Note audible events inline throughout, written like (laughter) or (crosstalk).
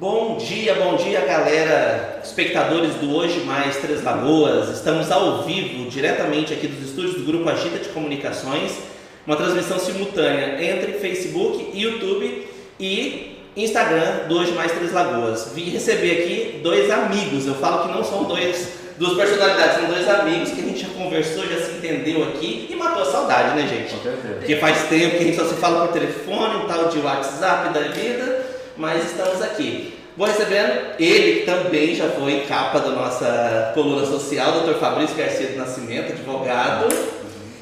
Bom dia, bom dia galera, espectadores do Hoje Mais Três Lagoas. Estamos ao vivo, diretamente aqui dos estúdios do Grupo Agita de Comunicações, uma transmissão simultânea entre Facebook, YouTube e Instagram do Hoje Mais Três Lagoas. Vim receber aqui dois amigos, eu falo que não são dois, duas personalidades, são dois amigos que a gente já conversou, já se entendeu aqui e matou a saudade, né gente? Porque faz tempo que a gente só se fala por telefone, tal de WhatsApp da vida, mas estamos aqui. Vou recebendo ele, que também já foi capa da nossa coluna social, Dr. Fabrício Garcia do Nascimento, advogado.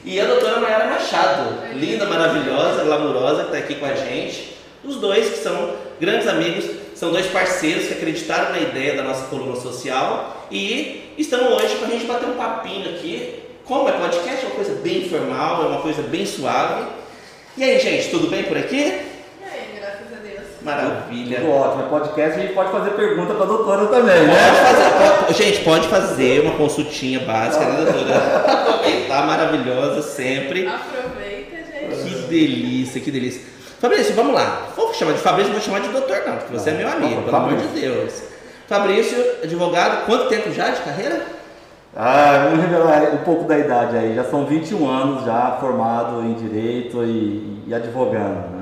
E a doutora Mayara Machado, linda, maravilhosa, glamurosa, que está aqui com a gente. Os dois que são grandes amigos, são dois parceiros que acreditaram na ideia da nossa coluna social e estão hoje para a gente bater um papinho aqui. Como é podcast, é uma coisa bem informal, é uma coisa bem suave. E aí, gente, tudo bem por aqui? E aí, graças a Deus. Maravilha. Tudo ótimo. É podcast, a gente pode fazer pergunta para a doutora também, né? Pode fazer, gente, pode fazer uma consultinha básica, né, doutora? Aproveitar, maravilhosa sempre. Aproveita, gente. Que delícia, que delícia. Fabrício, vamos lá. Vou chamar de Fabrício, não vou chamar de doutor, não, porque você é meu amigo, pelo amor de. Deus. Fabrício, advogado, quanto tempo já de carreira? Ah, vamos revelar um pouco da idade aí. Já são 21 anos já formado em direito e, e advogando, né?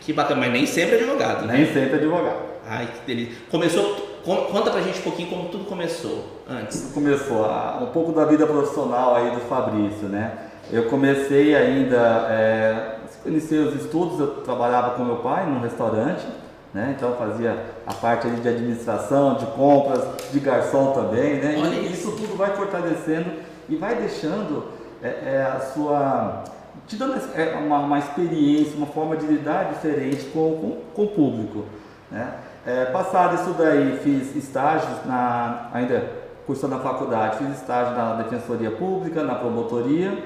Que bacana, mas nem sempre advogado, né? Nem sempre advogado. Ai, que delícia. Começou, con- conta pra gente um pouquinho como tudo começou antes. Tudo começou um pouco da vida profissional aí do Fabrício, né? Eu comecei ainda, é, iniciei os estudos, eu trabalhava com meu pai num restaurante, né? Então fazia a parte ali de administração, de compras, de garçom também, né? Olha e isso. isso tudo vai fortalecendo e vai deixando é, é, a sua te dando é, uma, uma experiência, uma forma de lidar diferente com, com, com o público. Né? É, passado isso daí, fiz estágios, na, ainda cursando na faculdade, fiz estágio na Defensoria Pública, na Promotoria.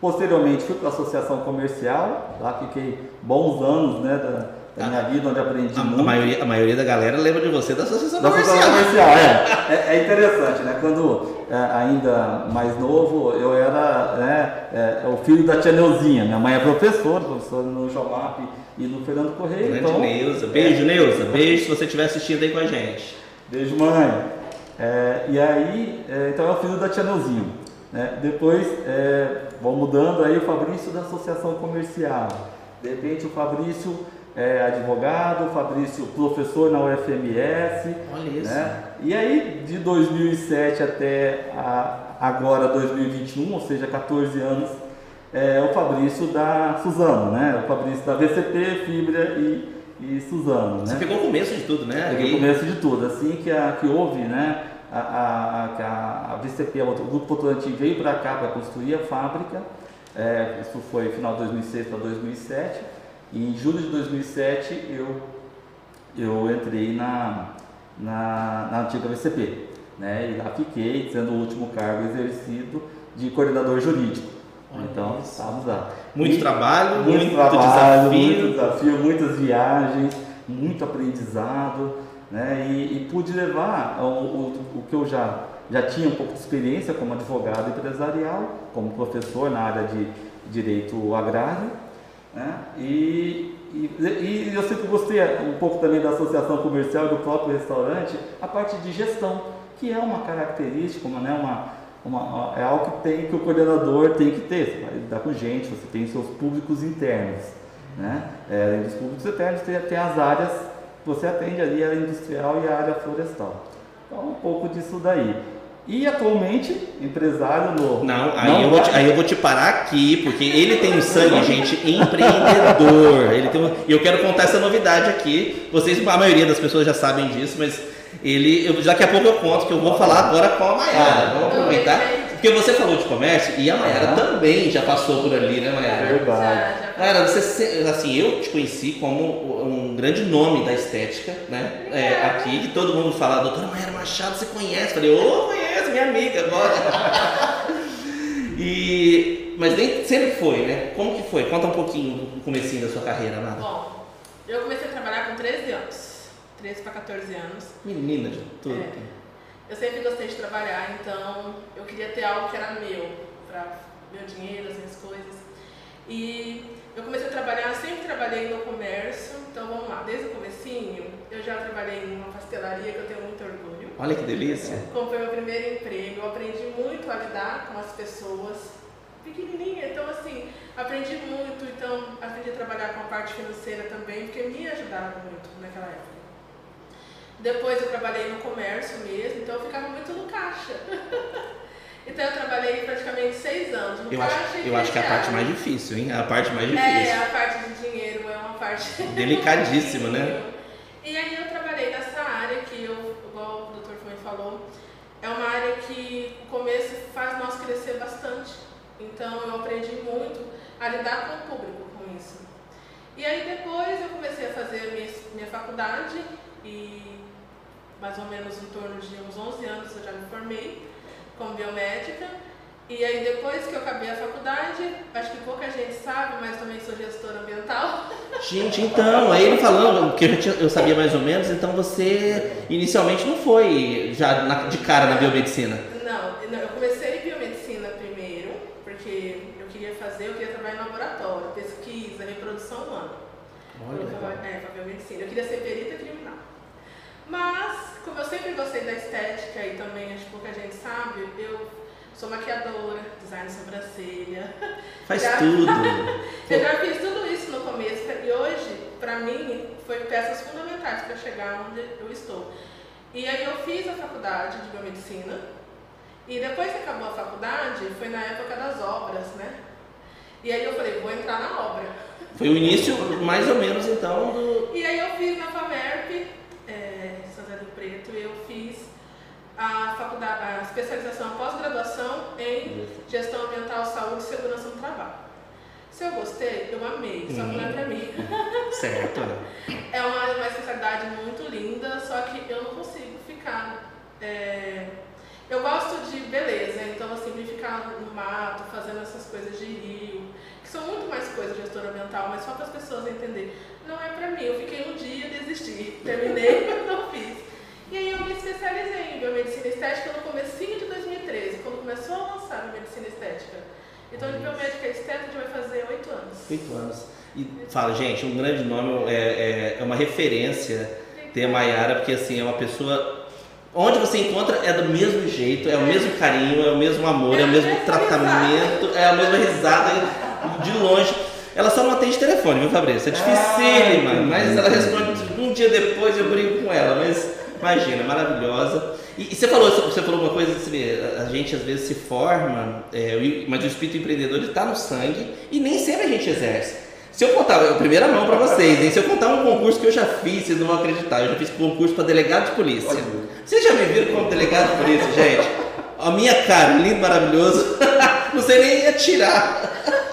Posteriormente fui para a Associação Comercial, lá fiquei bons anos né, da, da minha vida, onde aprendi A, a muito. maioria, a maioria da galera lembra de você da Associação Da Comercial. Comercial, é. é. é interessante, né? Quando é, ainda mais novo, eu era né, é, o filho da tia Neuzinha. Minha mãe é professora, professora no Jomap e no Fernando Correia. Grande Então, Neuza. Beijo, Neuza. Beijo se você estiver assistindo aí com a gente. Beijo, mãe. É, e aí, é, então é o filho da tia Neuzinha. Né? Depois, é, vão mudando aí o Fabrício da Associação Comercial. De repente, o Fabrício é advogado, Fabrício professor na UFMS. Olha isso. né? E aí, de 2007 até a- agora 2021, ou seja, 14 anos, é o Fabrício da Suzano, né? O Fabrício da VCP, Fibra e, e Suzano, né? Você pegou o começo de tudo, né? Peguei o começo de tudo, assim que, a, que houve, né? A, a, a, a, VCP, o Grupo Votorantim veio para cá para construir a fábrica, é, isso foi final de 2006 para 2007, e em julho de 2007 eu, eu entrei na, na, na antiga VCP, né? E lá fiquei, sendo o último cargo exercido de coordenador jurídico. Olha então, isso. estávamos lá. Muito E- trabalho, muito, muito, trabalho, desafio. muito desafio, muitas viagens, muito aprendizado, né? E, e pude levar o, o, o que eu já, já tinha um pouco de experiência como advogado empresarial, como professor na área de direito agrário, né? E, e, e eu sempre gostei um pouco também da associação comercial e do próprio restaurante, a parte de gestão, que é uma característica, uma, né? uma, uma, é algo que tem que o coordenador tem que ter. Você vai lidar com gente, você tem seus públicos internos. Né? É, além dos públicos internos, tem, tem as áreas que você atende ali, a área industrial e a área florestal. Então, um pouco disso daí. E atualmente, empresário no. Não, aí, eu vou te, aí eu vou te parar aqui, porque ele tem um sangue, gente, empreendedor. Ele tem um, e eu quero contar essa novidade aqui. Vocês, a maioria das pessoas já sabem disso, mas ele. Eu, daqui a pouco eu conto que eu vou falar agora com a Mayara. Vamos aproveitar. Porque você falou de comércio e a Mayara também já passou por ali, né, É Mayara? verdade. Já, já Mayara, você, assim, eu te conheci como um grande nome da estética, né? É, aqui, que todo mundo fala, doutora Mayara Machado, você conhece? Falei, ô, conheço, minha amiga agora. (laughs) e, mas nem sempre foi, né? Como que foi? Conta um pouquinho do comecinho da sua carreira, Nada. Bom, eu comecei a trabalhar com 13 anos. 13 para 14 anos. Menina de tudo. É. Eu sempre gostei de trabalhar, então eu queria ter algo que era meu, para meu dinheiro, as minhas coisas. E eu comecei a trabalhar, eu sempre trabalhei no comércio, então vamos lá, desde o comecinho eu já trabalhei em uma pastelaria que eu tenho muito orgulho. Olha que delícia. Como foi meu primeiro emprego, eu aprendi muito a lidar com as pessoas pequenininha, então assim, aprendi muito, então aprendi a trabalhar com a parte financeira também, porque me ajudaram muito naquela época. Depois eu trabalhei no comércio mesmo, então eu ficava muito no caixa. (laughs) então eu trabalhei praticamente seis anos no Eu caixa acho, eu acho que é a parte mais difícil, hein? A parte mais É, difícil. a parte de dinheiro é uma parte (laughs) Delicadíssima, né? E aí eu trabalhei nessa área que eu, igual o Dr. Fumei falou, é uma área que o começo faz nós crescer bastante. Então eu aprendi muito a lidar com o público com isso. E aí depois eu comecei a fazer a minha, minha faculdade e mais ou menos em torno de uns 11 anos eu já me formei como biomédica. E aí depois que eu acabei a faculdade, acho que pouca gente sabe, mas também sou gestora ambiental. (laughs) Gente, então, aí ele falando, que eu, tinha- eu sabia mais ou menos, então você inicialmente não foi já na- de cara na biomedicina. Não, não, eu comecei biomedicina primeiro, porque eu queria fazer, eu queria trabalhar em laboratório, pesquisa, reprodução humana. Olha, Eu legal. tava- é, pra biomedicina. Eu queria ser perita criminal. Mas, como eu sempre gostei da estética e também acho que pouca gente sabe, eu sou maquiadora, design de sobrancelha. (laughs) Faz Já- (laughs) tudo. Eu já fiz tudo isso no começo e hoje, pra mim, foi peças fundamentais para chegar onde eu estou. E aí eu fiz a faculdade de biomedicina e depois que acabou a faculdade, foi na época das obras, né? E aí eu falei, vou entrar na obra. Foi o início, mais ou menos, então, do. E aí eu fiz na FAMERP, Preto, eu fiz a faculdade, a especialização, a pós-graduação em gestão ambiental, saúde e segurança no trabalho. Se eu gostei, eu amei, só que não é pra mim. (laughs) (laughs) Certo. É uma, uma especialidade muito linda, só que eu não consigo ficar. é, eu gosto de beleza, então assim, de ficar no mato, fazendo essas coisas de rio, que são muito mais coisas de gestora ambiental, mas só para as pessoas entenderem. Não é pra mim, eu fiquei um dia e desisti. (laughs) Terminei, mas não fiz. E aí eu me especializei em biomedicina estética no comecinho de 2013, quando começou a lançar a biomedicina estética. Então de biomédica estética já vai fazer oito anos. Oito anos. E fala, gente, um grande nome é, é, é uma referência ter a Maiara, porque assim, é uma pessoa. Onde você encontra é do mesmo jeito, é o mesmo carinho, é o mesmo amor, é o mesmo tratamento, é a mesma risada de longe. Ela só não atende telefone, viu, Fabrício? É dificílima, Ah, mas ela responde um dia depois eu brigo com ela, mas imagina, maravilhosa. E, e você falou, você falou uma coisa, vê, a gente às vezes se forma, é, mas o espírito empreendedor está no sangue e nem sempre a gente exerce. Se eu contar, eu- primeira mão para vocês, hein? Se eu contar um concurso que eu já fiz, vocês não vão acreditar, eu já fiz concurso para delegado de polícia. Olha. Vocês já me viram como delegado de polícia, gente? A minha cara, lindo, maravilhoso. (laughs) Não sei nem atirar.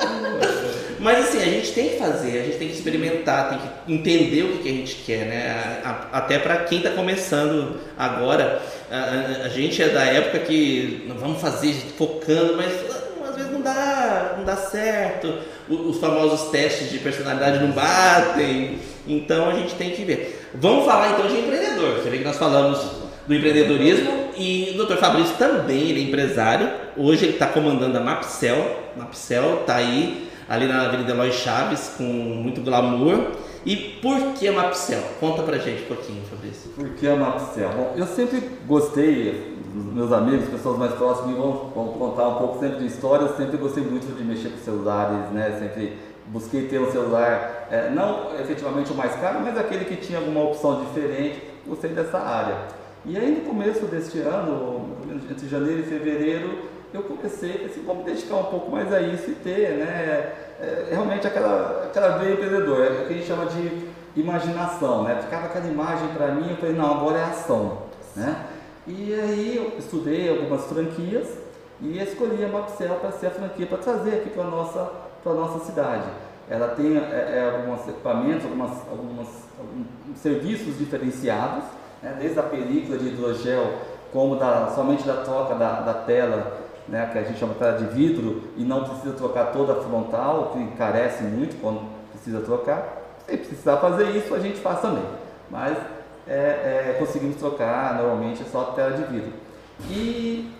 Mas assim, a gente tem que fazer, a gente tem que experimentar, tem que entender o que, que a gente quer, né? A- a- até para quem está começando agora, a, a- gente é da época que vamos fazer focando, mas ah, às vezes não dá, não dá certo. O- Os famosos testes de personalidade não batem, então a gente tem que ver. Vamos falar então de empreendedor. Você vê que nós falamos do empreendedorismo e o Dr. Fabrício também, ele é empresário. Hoje ele está comandando a Mapcel. Mapcel está aí ali na Avenida Eloy Chaves com muito glamour. E por que a Mapcel? Conta pra gente um pouquinho, Fabrício. Por que a Mapcel? Bom, eu sempre gostei, os meus amigos, pessoas mais próximas vão, vão contar um pouco sempre de história, eu sempre gostei muito de mexer com celulares, né? Sempre busquei ter um celular, é, não efetivamente o mais caro, mas aquele que tinha alguma opção diferente, gostei dessa área. E aí no começo deste ano, entre janeiro e fevereiro, eu comecei, assim, vamos dedicar um pouco mais a isso e ter, né? é, realmente aquela, aquela veia empreendedor, é o que a gente chama de imaginação, né? Ficava aquela imagem para mim, eu falei, não, agora é ação, né? E aí eu estudei algumas franquias e escolhi a Mapcel para ser a franquia, para trazer aqui para a nossa, nossa cidade. Ela tem é, é, alguns equipamentos, algumas, algumas, alguns serviços diferenciados, né? desde a película de hidrogel, como da, somente da troca da, da tela né, que a gente chama tela de vidro e não precisa trocar toda a frontal, que encarece muito quando precisa trocar. Se precisar fazer isso, a gente faz também. Mas é, é, conseguimos trocar, normalmente é só tela de vidro. E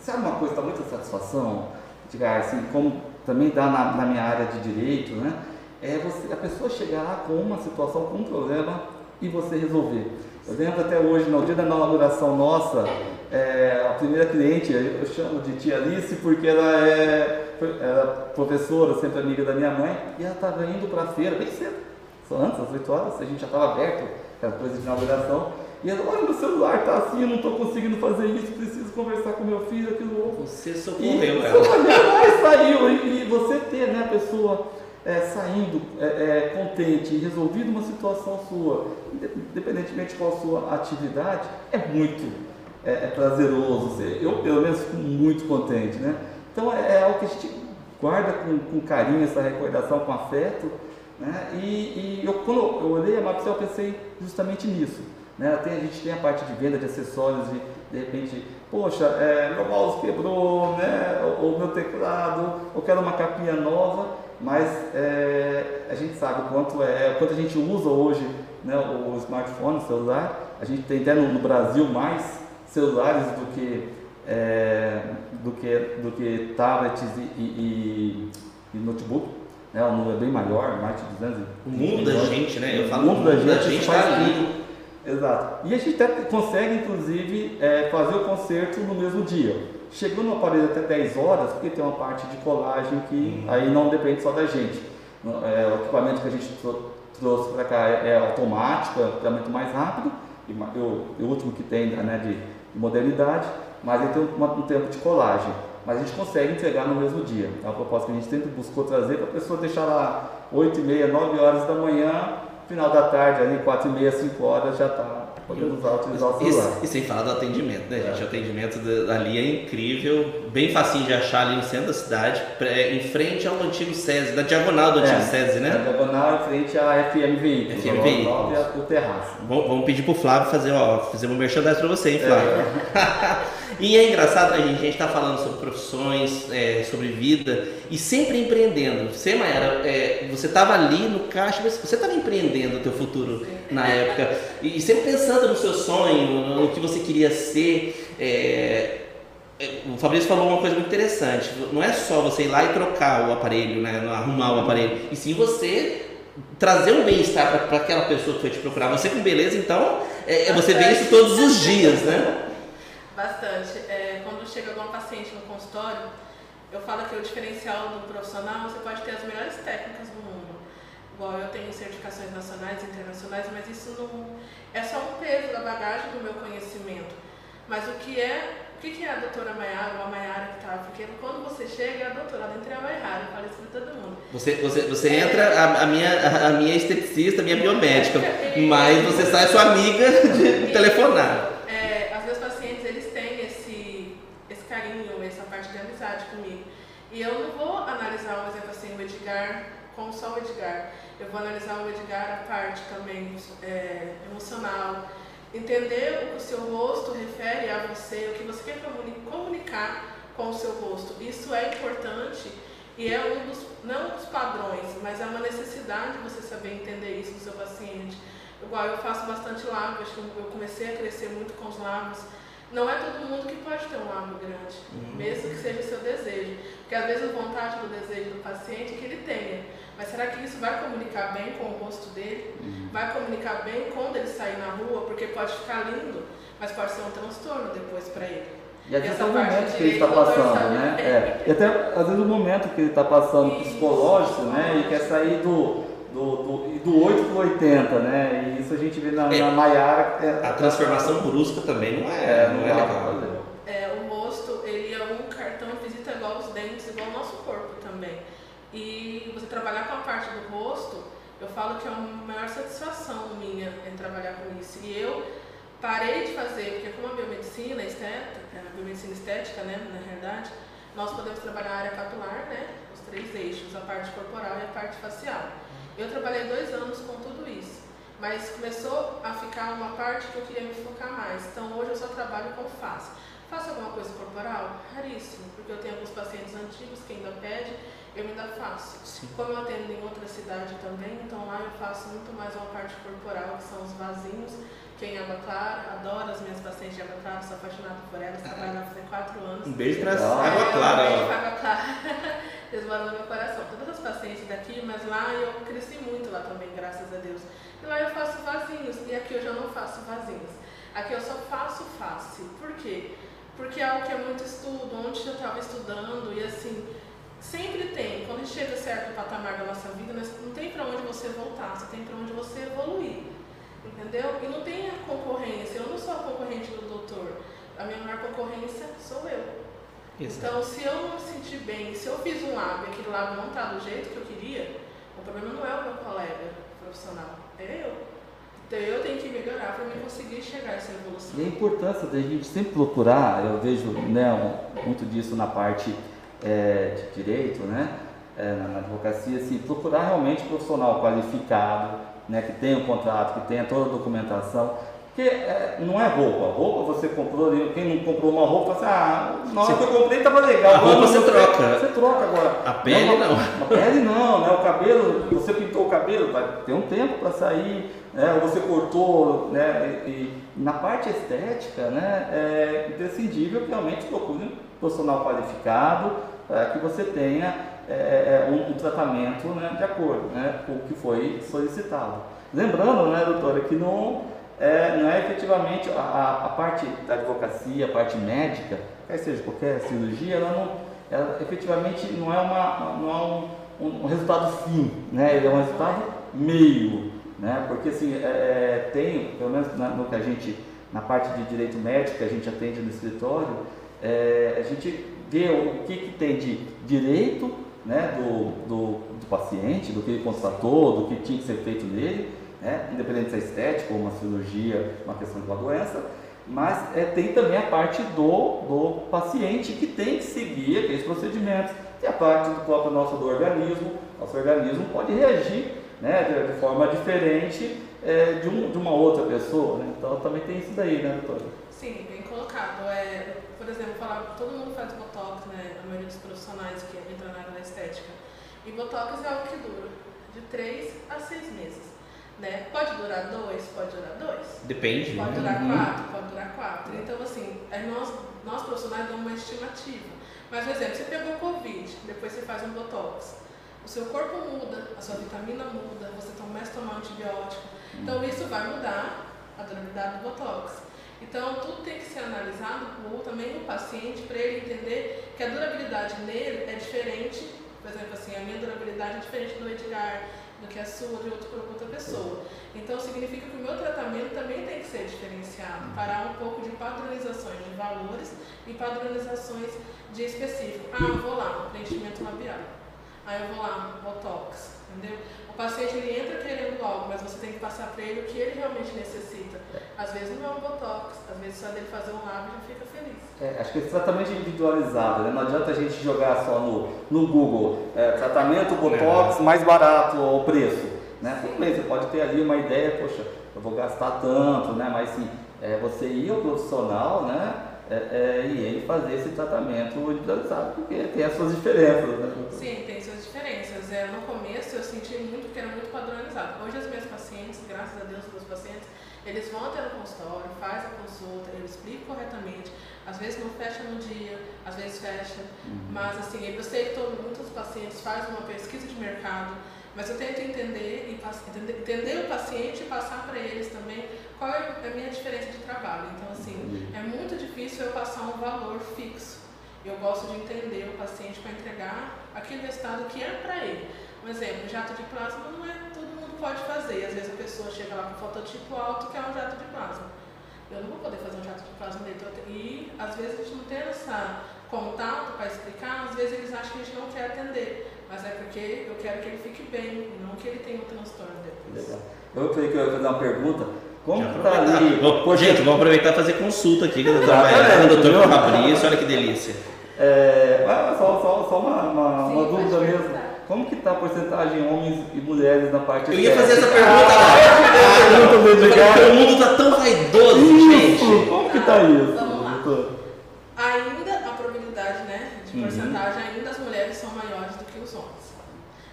sabe uma coisa que dá muita satisfação, Edgar, assim, como também dá na, na minha área de direito, né? É você, a pessoa chegar lá com uma situação, com um problema e você resolver. Eu lembro até hoje, no dia da inauguração nossa, é, a primeira cliente, eu chamo de tia Alice porque ela é era professora, sempre amiga da minha mãe, e ela estava indo para a feira bem cedo, só antes, às 8 horas, a gente já estava aberto, aquela coisa de inauguração, e ela, olha, meu celular está assim, eu não estou conseguindo fazer isso, preciso conversar com meu filho, aquilo outro. Você socorreu e, ela. Você saiu, e, e, você ter né, a pessoa é, saindo é, é, contente e resolvido uma situação sua, independentemente qual a sua atividade, é muito é, é prazeroso. Eu, pelo menos, fico muito contente, né? Então, é, é algo que a gente guarda com, com carinho, essa recordação, com afeto, né? E, e eu, quando eu olhei a Mapcel, eu pensei justamente nisso. Né? Tem, a gente tem a parte de venda de acessórios e de repente, poxa, é, meu mouse quebrou, né? ou meu teclado, eu quero uma capinha nova, mas é, a gente sabe o quanto é, quanto a gente usa hoje né, o smartphone, o celular, a gente tem até no, no Brasil mais celulares do que, é, do que, do que tablets e, e, e notebook. Né, o número é bem maior, mais de 200 O mundo da gente, né? Eu falo o mundo da gente está ali. Exato. E a gente até consegue, inclusive, é, fazer o concerto no mesmo dia. Chegando no aparelho até 10 horas, porque tem uma parte de colagem que uhum. aí não depende só da gente. É, o equipamento que a gente trouxe para cá é, é automático, é um equipamento mais rápido, e o, o último que tem né, de, de modernidade, mas ele tem um, um, tempo de colagem. Mas a gente consegue entregar no mesmo dia. É uma proposta que a gente sempre buscou trazer para a pessoa deixar lá 8 e meia, 9 horas da manhã, final da tarde, ali 4 e meia, 5 horas, já está podendo usar, utilizar o celular. E, e, sem falar do atendimento, né, gente? É. O atendimento ali é incrível, bem facinho de achar ali no centro da cidade, em frente ao antigo SESI, da diagonal do antigo é, SESI, né? Na diagonal em frente à FM Veículos. FM Veículos. O terraço. Vamos pedir pro Flávio fazer, ó, fazer um merchandising para você, hein, Flávio? É. (laughs) E é engraçado, a gente está falando sobre profissões, é, sobre vida e sempre empreendendo. Você, Mayara, é, você estava ali no caixa, mas você estava empreendendo o teu futuro na época e sempre pensando no seu sonho, no que você queria ser. É, é, o Fabrício falou uma coisa muito interessante. Não é só você ir lá e trocar o aparelho, né, arrumar o aparelho, e sim você trazer um bem-estar para aquela pessoa que foi te procurar. Você com beleza, então, é, você vê isso todos os dias, né? Bastante. É, quando chega algum paciente no consultório, eu falo que o diferencial do profissional, você pode ter as melhores técnicas do mundo. Igual eu tenho certificações nacionais e internacionais, mas isso não é só um peso da bagagem do meu conhecimento. Mas o que é, o que é a doutora Maiara ou a Maiara que está? Porque quando você chega, é a doutora, entre a Maiara, eu falo isso para todo mundo. Você, você, você é, entra, a, a, minha, a minha esteticista, a minha biomédica, mas você sai sua amiga de telefonar. E eu não vou analisar, um exemplo assim, o Edgar com só o Edgar. Eu vou analisar o Edgar a parte também é, emocional, entender o que o seu rosto refere a você, o que você quer comunicar com o seu rosto. Isso é importante e é um dos, não dos padrões, mas é uma necessidade você saber entender isso do seu paciente. Igual eu faço bastante lábios, eu comecei a crescer muito com os lábios não é todo mundo que pode ter um lábio grande, uhum. mesmo que seja o seu desejo. Porque às vezes a vontade do desejo do paciente é que ele tenha. Mas será que isso vai comunicar bem com o rosto dele? Uhum. Vai comunicar bem quando ele sair na rua? Porque pode ficar lindo, mas pode ser um transtorno depois para ele. E às vezes é o momento que ele está passando, né? É. E até às vezes o momento que ele está passando psicológico, né? E quer sair do, do, do, do 8 para 80, né? E isso a gente vê na, é, na Maiara. É, a transformação brusca também não é, é não é legal. É, o rosto, ele é um cartão de visita igual os dentes, igual o nosso corpo também. E você trabalhar com a parte do rosto, eu falo que é a maior satisfação minha em trabalhar com isso. E eu parei de fazer, porque como a biomedicina estética, a biomedicina estética, né, na realidade, nós podemos trabalhar a área capilar, né, os três eixos, a parte corporal e a parte facial. Eu trabalhei dois anos com tudo isso, mas começou a ficar uma parte que eu queria me focar mais. Então hoje eu só trabalho com face. Faço alguma coisa corporal? Raríssimo, porque eu tenho alguns pacientes antigos que ainda pedem, eu ainda faço. Sim. Como eu atendo em outra cidade também, então lá eu faço muito mais uma parte corporal, que são os vasinhos. Quem é água clara, adoro as minhas pacientes de água clara, sou apaixonada por elas, trabalho lá há quatro anos. Um beijo para água clara. Um beijo para água clara. (laughs) Deus mora no meu coração. Todas as pacientes daqui, mas lá eu cresci muito lá também, graças a Deus. E lá eu faço vasinhos, e aqui eu já não faço vasinhos. Aqui eu só faço face. Por quê? Porque é algo que é muito estudo, onde eu estava estudando, e assim, sempre tem, quando chega certo patamar da nossa vida, não tem para onde você voltar, você tem para onde você evoluir. Entendeu? E não tem a concorrência, eu não sou a concorrente do doutor. A minha maior concorrência sou eu. Então, se eu não me sentir bem, se eu fiz um lábio e aquele lábio não está do jeito que eu queria, o problema não é o meu colega profissional, é eu. Então eu tenho que melhorar para mim conseguir chegar a essa evolução. E a importância da gente sempre procurar, eu vejo né, muito disso na parte é, de direito, né, é, na advocacia, assim, procurar realmente um profissional qualificado, né, que tenha o um contrato, que tenha toda a documentação, porque é, não é roupa. Roupa você comprou, quem não comprou uma roupa, assim, ah, na hora que eu comprei estava legal. A roupa você, você troca. Você troca agora. A pele não. não. A pele não, né? O cabelo, você pintou o cabelo, vai ter um tempo para sair, né? Ou você cortou, né? E, na parte estética, né? É imprescindível que realmente procure profissional qualificado para que você tenha é, um, um, tratamento né, de acordo né, com o que foi solicitado. Lembrando, né, doutora, que não é, não é efetivamente a, a, parte da advocacia, a parte médica, quer seja qualquer cirurgia, ela não, ela efetivamente não é, uma, não é um, um, um resultado fim, né? ele é um resultado meio, né? porque assim, é, é tem, pelo menos na, no que a gente, na parte de direito médico que a gente atende no escritório, é, a gente vê o que, que tem de direito né, do, do, do paciente, do que ele constatou, do que tinha que ser feito nele, né? independente se é estético ou uma cirurgia, uma questão de uma doença, mas é, tem também a parte do, do paciente que tem que seguir aqueles procedimentos. E a parte do próprio nosso do organismo, nosso organismo pode reagir né, de, de forma diferente é, de, um, de uma outra pessoa. Né? Então também tem isso daí, né, doutora? Sim, colocado. É, por exemplo, falar, todo mundo faz botox, né? A maioria dos profissionais que entram na área da estética. E botox é algo que dura de 3 a 6 meses. Né? Pode durar dois, pode durar dois. Depende. Pode durar uhum. quatro, pode durar quatro. Então, assim, é nós, nós profissionais damos uma estimativa. Mas, por exemplo, você pegou Covid, depois você faz um Botox. O seu corpo muda, a sua vitamina muda, você começa a tomar antibiótico. Então, isso vai mudar a durabilidade do Botox. Então, tudo tem que ser analisado por também o paciente para ele entender que a durabilidade nele é diferente. Por exemplo, assim, a minha durabilidade é diferente do Edgar, do que a sua de outra, outra pessoa. Então significa que o meu tratamento também tem que ser diferenciado, parar um pouco de padronizações de valores e padronizações de específico. Ah, vou lá, preenchimento labial. Aí eu vou lá, botox, entendeu? O paciente ele entra querendo algo, mas você tem que passar para ele o que ele realmente necessita. Às vezes não é um botox, às vezes só dele fazer um lábio já fica feliz. É, acho que esse tratamento individualizado, né? não adianta a gente jogar só no, no Google é, tratamento botox mais barato ou preço. Né? Tudo bem, você pode ter ali uma ideia, poxa, eu vou gastar tanto, né? mas sim, é, você ir ao profissional, né? é, é, e ele fazer esse tratamento individualizado, porque tem as suas diferenças. Né? Sim, tem É, no começo eu senti muito que era muito padronizado. Hoje as minhas pacientes, graças a Deus, os meus pacientes, eles vão até o consultório, faz a consulta, eu explico corretamente. Às vezes não fecha no dia, às vezes fecha. Uhum. Mas assim, eu sei que todo, muitos pacientes fazem uma pesquisa de mercado, mas eu tento entender, e, entender, o paciente e passar para eles também qual é a minha diferença de trabalho. Então, assim, é muito difícil eu passar um valor fixo. Eu gosto de entender o paciente para aquele resultado que é para ele. Um exemplo, jato de plasma não é todo mundo pode fazer. Às vezes a pessoa chega lá com fototipo alto que é um jato de plasma. Eu não vou poder fazer um jato de plasma dele. E às vezes a gente não tem essa contato para explicar, às vezes eles acham que a gente não quer atender. Mas é porque eu quero que ele fique bem, não que ele tenha um transtorno depois. Legal. Eu falei que eu ia fazer uma pergunta como que tá ali? Pô, gente, vamos aproveitar e fazer consulta aqui com a doutora doutor Fabrício, olha que delícia. É, só, só, só uma, uma, Sim, uma dúvida mesmo. Como que está a porcentagem de homens e mulheres na parte Eu ia fazer essa pergunta lá. Ah, o mundo está tão vaidoso, isso, gente. Como que está isso? Vamos lá. Ainda a probabilidade né, de uhum. porcentagem, uhum. ainda as mulheres são maiores do que os homens.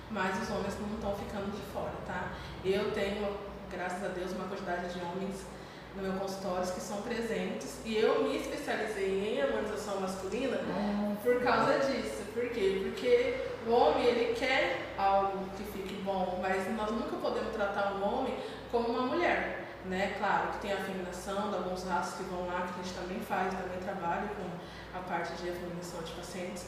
Mas os homens não estão ficando de fora, tá? Eu tenho graças a Deus, uma quantidade de homens no meu consultório que são presentes. E eu me especializei em harmonização masculina por causa disso. Por quê? Porque O homem, ele quer algo que fique bom, mas nós nunca podemos tratar um homem como uma mulher. Né? Claro que tem a afeminação de alguns raças que vão lá, que a gente também faz, também trabalha com a parte de afeminação de pacientes.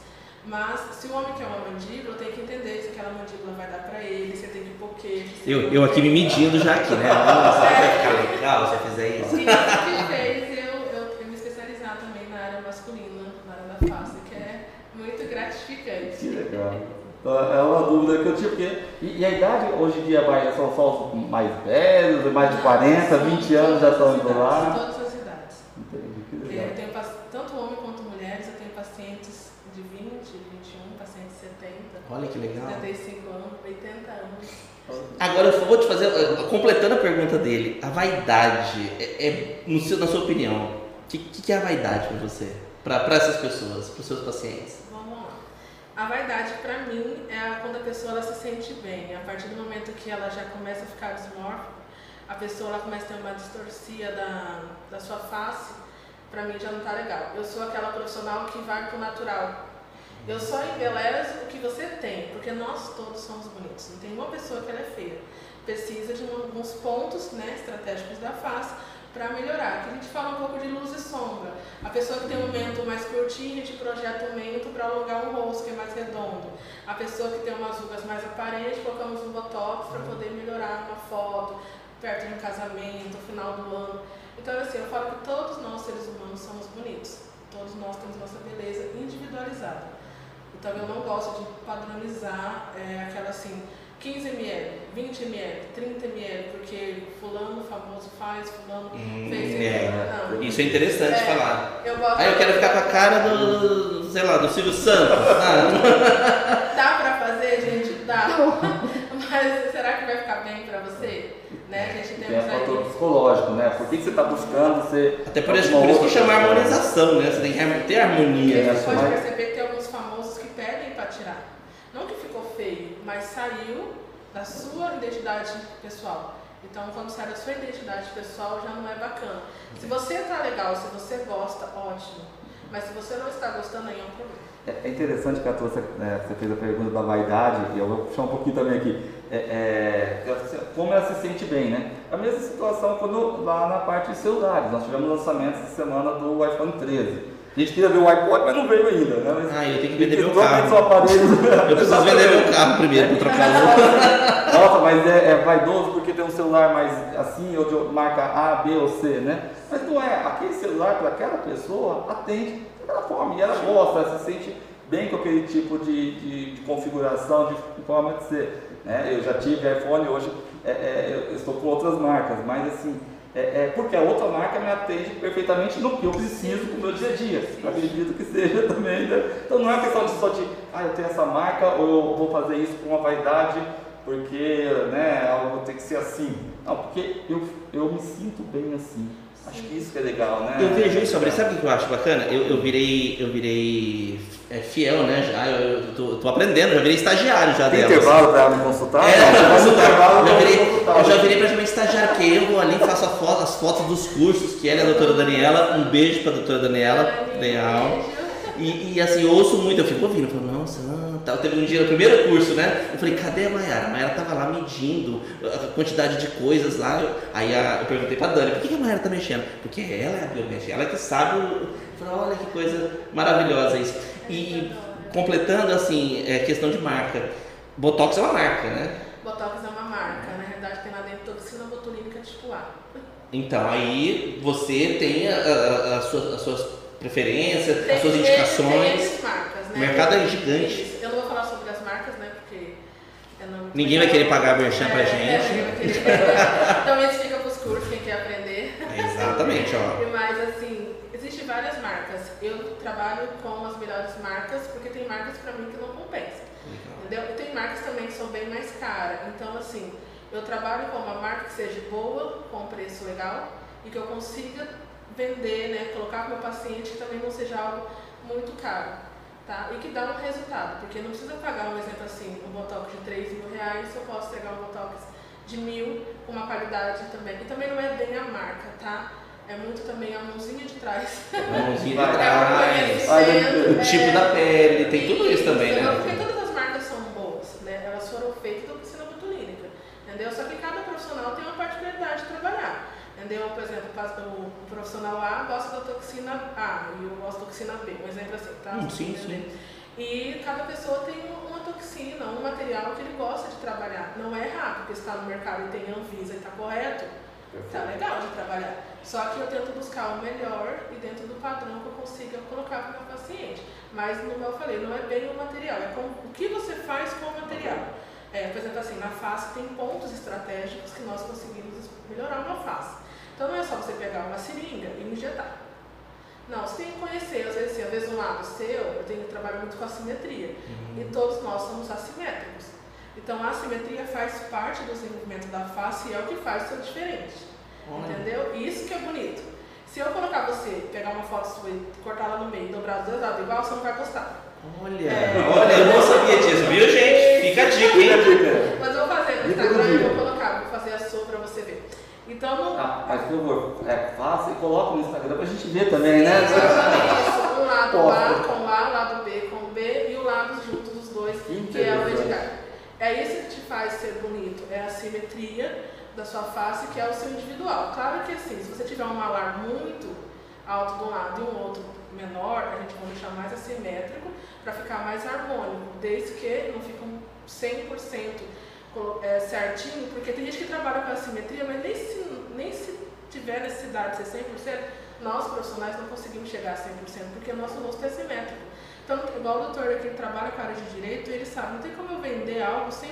Mas se o homem quer uma mandíbula, tem que entender se aquela mandíbula vai dar pra ele, você tem que pôr queijo. Eu, eu aqui me medindo já aqui, né? Nossa, vai ficar legal se eu fizer isso. E isso que fez eu, eu, eu me especializar também na área masculina, na área da face, que é muito gratificante. Que legal. Então, é uma dúvida que eu tinha, porque. E, e a idade hoje em dia vai, são só os mais velhos, mais de 40, 20 anos já estão indo lá. todas as idades. Entendi, que Eu legal. tenho pac- tanto homem quanto mulheres, eu tenho pacientes de 20, 21, pacientes de 70, Olha que legal. 75 anos, 80 anos. Agora eu vou te fazer, eh, completando a pergunta dele, a vaidade, é, é, no seu- na sua opinião, o que, que, é a vaidade para você? Para essas pessoas, para os seus pacientes? Vamos lá. A vaidade, pra mim, é quando a pessoa ela se sente bem. A partir do momento que ela já começa a ficar desmórfica, a pessoa ela começa a ter uma distorcia da, da sua face, pra mim já não tá legal. Eu sou aquela profissional que vai pro natural. Eu só embelezo o que você tem, porque nós todos somos bonitos. Não tem uma pessoa que ela é feia. Precisa de alguns pontos né, estratégicos da face para melhorar. Aqui a gente fala um pouco de luz e sombra. A pessoa que tem um mento mais curtinho, a gente projeta um mento para alongar um rosto que é mais redondo. A pessoa que tem umas rugas mais aparentes, colocamos um botox para poder melhorar uma foto, perto de um casamento, final do ano. Então, assim, eu falo que todos nós, seres humanos, somos bonitos. Todos nós temos nossa beleza individualizada. Então, eu não gosto de padronizar é, aquela assim, 15 ml, 20 ml, 30 ml, porque fulano famoso faz, fulano fez. é. Não. Isso é interessante É. falar. Eu gosto Ah, eu quero ficar com a cara do, sei lá, do Silvio Santos. Ah, (laughs) Dá pra fazer, gente? Dá. (laughs) Mas será que vai ficar bem pra você? Né? A gente Tem o fator aí. psicológico, né? Por que, que você está buscando ser. até por isso, por isso que chama harmonização, né? Você tem que ter harmonia. A né? gente pode perceber que tem alguns famosos que pedem pra tirar. Não que ficou feio, mas saiu da sua identidade pessoal. Então, quando sai da sua identidade pessoal, já não é bacana. Se você tá legal, se você gosta, ótimo. Mas se você não está gostando, aí é um problema. É é interessante que a tua, né, você fez a pergunta da vaidade, e eu vou puxar um pouquinho também aqui. É, é, como ela se sente bem, né? A mesma situação quando lá na parte de celulares. Nós tivemos lançamento essa semana do iPhone 13. A gente queria ver o iPod, mas não veio ainda, né? Mas, Ah, eu tenho que vender meu carro. Eu preciso vender meu carro primeiro para trocar um. (laughs) Nossa, mas é, é vaidoso porque tem um celular mais assim, ou de marca A, B ou C, né? Mas não é. Aquele celular para aquela pessoa atende daquela forma. E ela gosta, ela se sente bem com aquele tipo de, de, de configuração, de forma de ser. Né? Eu já tive iPhone, hoje é, é, eu estou com outras marcas, mas assim. É, é porque a outra marca me atende perfeitamente no que eu preciso para o meu dia a dia. Acredito que seja (laughs) também. Né? Então não é uma questão de só de, ah, eu tenho essa marca ou eu vou fazer isso com uma vaidade porque né, algo tem que ser assim. Não, porque eu, eu me sinto bem assim. Acho que isso que é legal, né? Eu vejo isso, sobre, sabe o que eu acho bacana? Eu, eu virei, eu virei é, fiel, né? Já, eu, eu tô, tô aprendendo, já virei estagiário já Tem delas. intervalo para me consultar? É, no intervalo já virei, consultar. eu já virei praticamente estagiário, porque eu vou ali e faço a foto- as fotos dos cursos, que ela é a doutora Daniela. Um beijo pra doutora Daniela. Legal. Beijo. E, e, assim, eu ouço muito, eu fico ouvindo, eu falo, nossa, tal. Teve um dia no primeiro curso, né? Eu falei, cadê a Mayara? A Mayara tava lá medindo a quantidade de coisas lá. Aí a- eu perguntei pra Dani, por que a Mayara tá mexendo? Porque ela é a biomédica, ela que sabe. Eu falei, olha que coisa maravilhosa isso. E completando, assim, é questão de marca. Botox é uma marca, né? Botox é uma marca, na realidade tem lá dentro toxina botulínica tipo A. Então, aí você tem a- a- a sua- as suas preferências, Tem as suas indicações. Marcas, né? O mercado é gigante. Eu não vou falar sobre as marcas, né? Porque não. Ninguém vai querer pagar merchan pra É, gente. ninguém vai querer. Então isso fica pros cursos, quem quer aprender. Exatamente, ó. Mas assim, existem várias marcas. Eu trabalho com as melhores marcas, porque tem marcas pra mim que não compensam. Entendeu? E tem marcas também que são bem mais caras. Então, assim, eu trabalho com uma marca que seja boa, com preço legal e que eu consiga vender, né? Colocar para o meu paciente que também não seja algo muito caro tá? E que dá um resultado, porque não precisa pagar, um exemplo assim, um botox de 3 mil reais, eu posso pegar um botox de mil, com uma qualidade também. E também não é bem a marca, tá? É muito também a mãozinha de trás. A mãozinha de (laughs) trás. O tipo é, da pele, tem tudo isso, isso também, né? Porque todas as marcas são boas, né? Elas foram feitas da piscina botulínica, entendeu? Só que cada profissional tem uma particularidade de trabalhar. Entendeu? Por exemplo, o profissional A gosta da toxina A e eu gosto da toxina B, um exemplo assim, tá? Hum, sim, sim. E cada pessoa tem uma toxina, um material que ele gosta de trabalhar. Não é errado, porque está no mercado e tem Anvisa e está correto, está legal de trabalhar. Só que eu tento buscar o melhor e dentro do padrão que eu consiga colocar para o meu paciente. Mas, como eu falei, não é bem o material, é como, o que você faz com o material. É, por exemplo, assim, na face tem pontos estratégicos que nós conseguimos melhorar uma face. Então não é só você pegar uma seringa e injetar. Não, você tem que conhecer, às vezes, assim, às vezes um lado seu, eu tenho que trabalhar muito com a simetria. Uhum. E todos nós somos assimétricos. Então a assimetria faz parte do desenvolvimento da face e é o que faz ser diferente. Olha. Entendeu? Isso que é bonito. Se eu colocar você, pegar uma foto sua e cortar ela no meio, dobrar os dois lados igual, você não vai gostar. Olha, é... olha, eu não sabia disso, viu gente? Fica a dica, hein? Mas eu vou fazer no Instagram e vou colocar, vou fazer a sua pra você ver. Então não. Ah, mas por favor, é, faça e coloca no Instagram pra gente ver também, né? Isso, um lado A com A, lado B com B e o lado junto dos dois, que, que é o Edgar. É isso que te faz ser bonito, é a simetria da sua face, que é o seu individual. Claro que assim, se você tiver um malar muito alto de um lado e um outro menor, a gente vai deixar mais assimétrico para ficar mais harmônico, desde que não ficam 100% é, certinho, porque tem gente que trabalha com assimetria, mas nem se, nem se tiver necessidade de ser 100%, nós profissionais não conseguimos chegar a 100%, porque o nosso rosto é simétrico. Então, igual o doutor aqui que trabalha com a área de direito, ele sabe, não tem como eu vender algo 100%.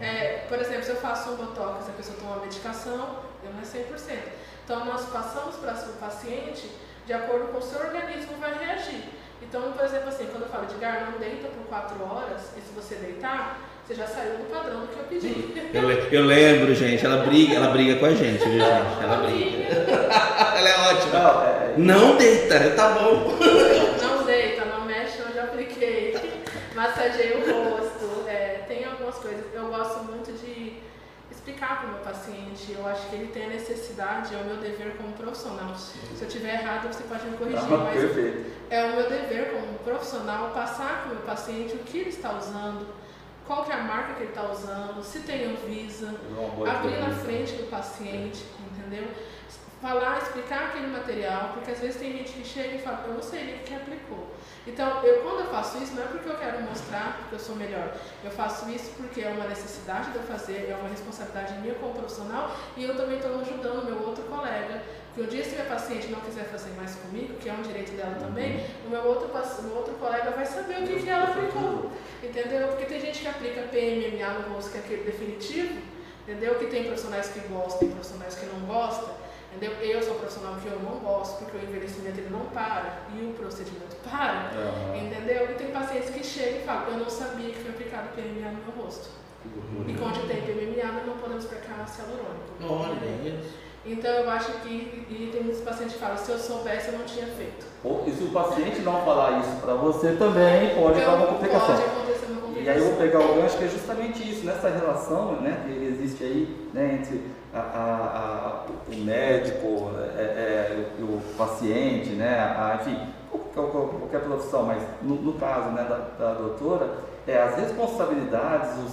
É, por exemplo, se eu faço um botox, a pessoa toma uma medicação, eu não é 100%. Então, nós passamos para o paciente de acordo com o seu organismo vai reagir. Então, por exemplo, assim, quando eu falo de gar, não deita por 4 horas, e se você deitar, você já saiu do padrão do que eu pedi. Eu, eu lembro, gente, ela briga, ela briga com a gente, viu, gente? Ela briga. (laughs) ela é ótima. Não, é... não deita, tá bom. Não deita, não mexe onde eu apliquei. Massageei o rosto. É, tem algumas coisas. Eu gosto muito de explicar para o meu paciente. Eu acho que ele tem a necessidade, é o meu dever como profissional. Se eu estiver errado, você pode me corrigir, ah, mas perfeito. é o meu dever como profissional passar para o meu paciente o que ele está usando qual que é a marca que ele está usando, se tem Anvisa, abrir na frente do paciente, entendeu? Falar, explicar aquele material, porque às vezes tem gente que chega e fala, eu não sei nem o que aplicou. Então, eu, quando eu faço isso, não é porque eu quero mostrar porque eu sou melhor. Eu faço isso porque é uma necessidade de eu fazer, é uma responsabilidade minha como profissional e eu também estou ajudando meu outro colega que um dia se minha paciente não quiser fazer mais comigo, que é um direito dela também, o meu outro, meu outro colega vai saber o que, que ela aplicou. Entendeu? Porque tem gente que aplica PMMA no rosto, que é aquele definitivo, entendeu? Que tem profissionais que gostam, tem profissionais que não gostam. Entendeu? Eu sou um profissional que eu não gosto, porque o envelhecimento ele não para e o procedimento para. Uhum. Entendeu? E tem pacientes que chegam e falam, eu não sabia que foi aplicado PMMA no meu rosto. Uhum. E quando tem PMMA, nós não podemos aplicar ácido hialurônico. Olha isso. Então eu acho que, e tem muitos pacientes que falam, se eu soubesse eu não tinha feito. E se o paciente não falar isso para você também, pode dar uma complicação. Pode acontecer uma complicação. E aí eu vou pegar o gancho que é justamente isso, nessa relação né, que existe aí né, entre a, a, a, o médico é, é, o paciente, né, a, enfim, qualquer, qualquer profissão, mas no, no caso né, da, da doutora, é as responsabilidades, os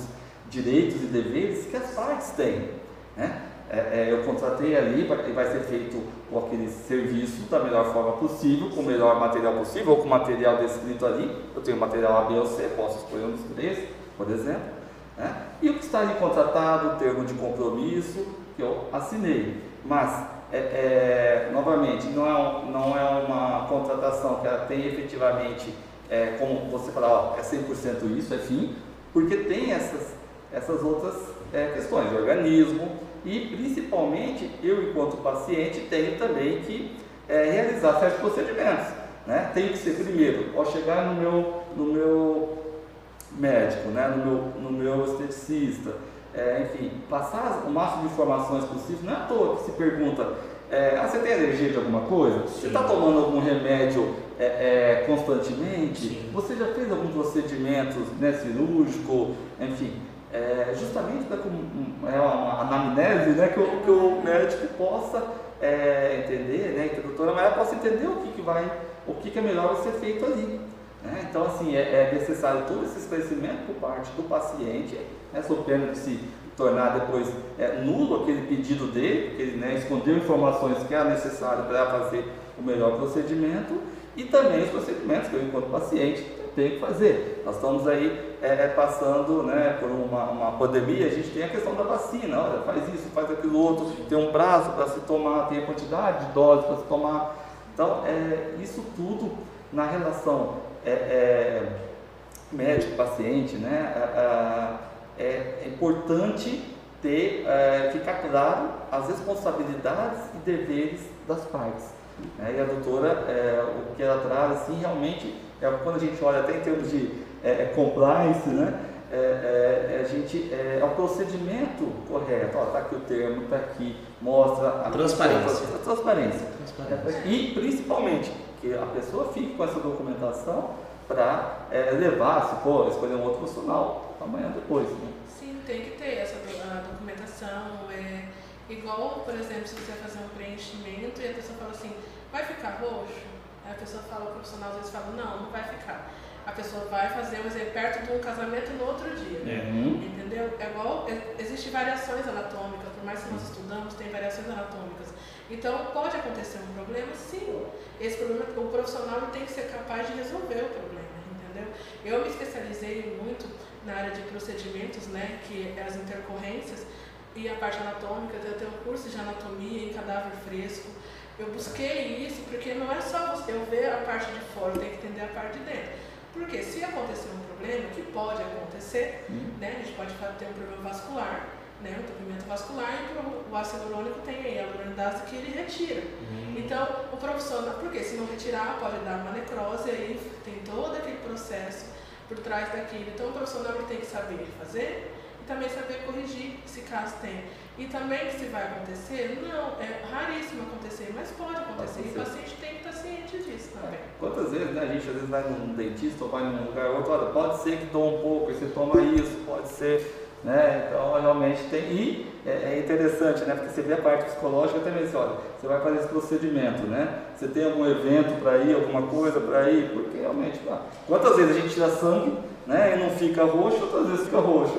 direitos e deveres que as partes têm. Né? É, é, eu contratei ali e vai ser feito aquele serviço da melhor forma possível, com o melhor material possível, ou com o material descrito ali. Eu tenho material A, B ou C, posso escolher um dos três, por exemplo. Né? E o que está ali contratado, o termo de compromisso que eu assinei. Mas, é, é, novamente, não é, não é uma contratação que ela tem efetivamente, é, como você falar, ó, é 100% isso, é fim, porque tem essas, essas outras é, questões organismo, e principalmente eu enquanto paciente tenho também que é, realizar certos procedimentos. Né? Tenho que ser primeiro, ao chegar no meu, no meu médico, né? no, meu, no meu esteticista, é, enfim, passar o máximo de informações possível, não é à toa que se pergunta, é, ah, você tem alergia de alguma coisa? Sim. Você está tomando algum remédio é, é, constantemente? Sim. Você já fez algum procedimento né, cirúrgico? Enfim, é, justamente para é uma anamnese, né, que, o, que o médico possa é, entender, né, que a doutora Maria possa entender o que, que vai, o que, que é melhor ser feito ali. Né? Então, assim, é, é, necessário todo esse esclarecimento por parte do paciente, né, sob pena de se tornar depois é, nulo aquele pedido dele, porque ele né, escondeu informações que eram necessárias para fazer o melhor procedimento, e também os procedimentos que eu, enquanto paciente, tenho que fazer. Nós estamos aí é, é, passando né, por uma, uma pandemia, a gente tem a questão da vacina, olha, faz isso, faz aquilo outro, tem um prazo para se tomar, tem a quantidade de doses para se tomar. Então, é, isso tudo na relação é, é médico-paciente, né, é, é, importante ter, ficar claro as responsabilidades e deveres das partes. Né? E a doutora, o que ela traz, assim, realmente, é, quando a gente olha até em termos de é, é compliance, né? É, é, a gente, é, o procedimento correto, está aqui o termo, está aqui, mostra a transparência. A transparência. transparência. E principalmente que a pessoa fique com essa documentação para é, levar, se for escolher um outro profissional, amanhã depois. Né? Sim, tem que ter essa documentação. É, igual, por exemplo, se você fazer um preenchimento e a pessoa fala assim, vai ficar roxo? Aí a pessoa fala, o profissional às vezes fala, não, não vai ficar. A pessoa vai fazer, um exemplo, perto de um casamento no outro dia. Uhum. Entendeu? É igual, existem variações anatômicas, por mais que nós estudamos, tem variações anatômicas. Então, pode acontecer um problema? Sim. Esse problema, o profissional tem que ser capaz de resolver o problema, entendeu? Eu me especializei muito na área de procedimentos, né, que é as intercorrências, e a parte anatômica, eu tenho um curso de anatomia em cadáver fresco. Eu busquei isso porque não é só eu ver a parte de fora, tenho que entender a parte de dentro. Porque se acontecer um problema, que pode acontecer, uhum. né, a gente pode ter um problema vascular, né, um entupimento vascular, e o ácido hialurônico tem aí a hialuronidase que ele retira. Uhum. Então, o profissional, porque se não retirar, pode dar uma necrose, aí tem todo aquele processo por trás daquilo. Então, o profissional tem que saber fazer e também saber corrigir, se caso tem. E também que se vai acontecer, não, é raríssimo acontecer, mas pode acontecer. Pode e o paciente tem que estar ciente disso também. Quantas vezes, né, a gente às vezes vai num dentista ou vai num lugar outro, olha, pode ser que doa um pouco, e você toma isso, pode ser né? Então, realmente tem. E é, é, interessante, né? Porque você vê a parte psicológica também, assim, olha, você vai fazer esse procedimento, né? Você tem algum evento para ir, alguma coisa para ir, porque realmente, ah, quantas vezes a gente tira sangue né? E não fica roxo, outras vezes fica roxo.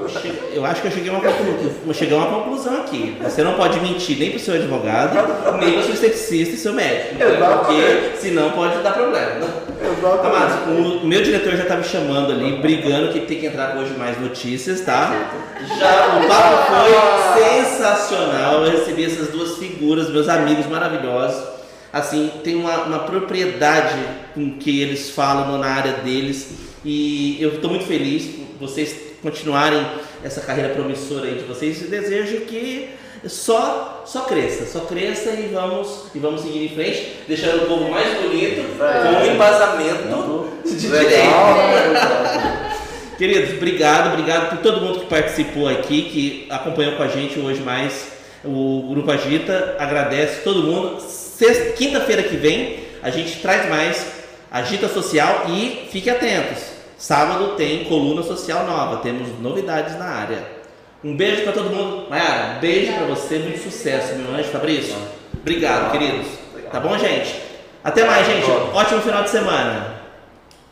Eu acho que eu cheguei a uma conclusão, cheguei a uma conclusão aqui. Você não pode mentir nem para o seu advogado, nem para o seu esteticista e seu médico. Porque senão pode dar problema. Exatamente. Amados, o meu diretor já está me chamando ali, brigando que tem que entrar hoje mais notícias, tá? Já o papo foi sensacional. Eu recebi essas duas figuras, meus amigos maravilhosos. Assim, tem uma, uma propriedade com que eles falam na área deles e eu estou muito feliz por vocês continuarem essa carreira promissora de vocês e desejo que só só cresça, só cresça e vamos e vamos seguir em frente, deixando o povo mais bonito, com um embasamento de direito. (laughs) Queridos, obrigado, obrigado por todo mundo que participou aqui, que acompanhou com a gente hoje mais o Grupo Agita. Agradece todo mundo. Quinta-feira que vem a gente traz mais Agita Social e fique atentos. Sábado tem coluna social nova, temos novidades na área. Um beijo para todo mundo. Mayara, beijo para você, muito sucesso, meu anjo Fabrício. Obrigado, queridos. Tá bom, gente? Até mais, gente. Ótimo final de semana.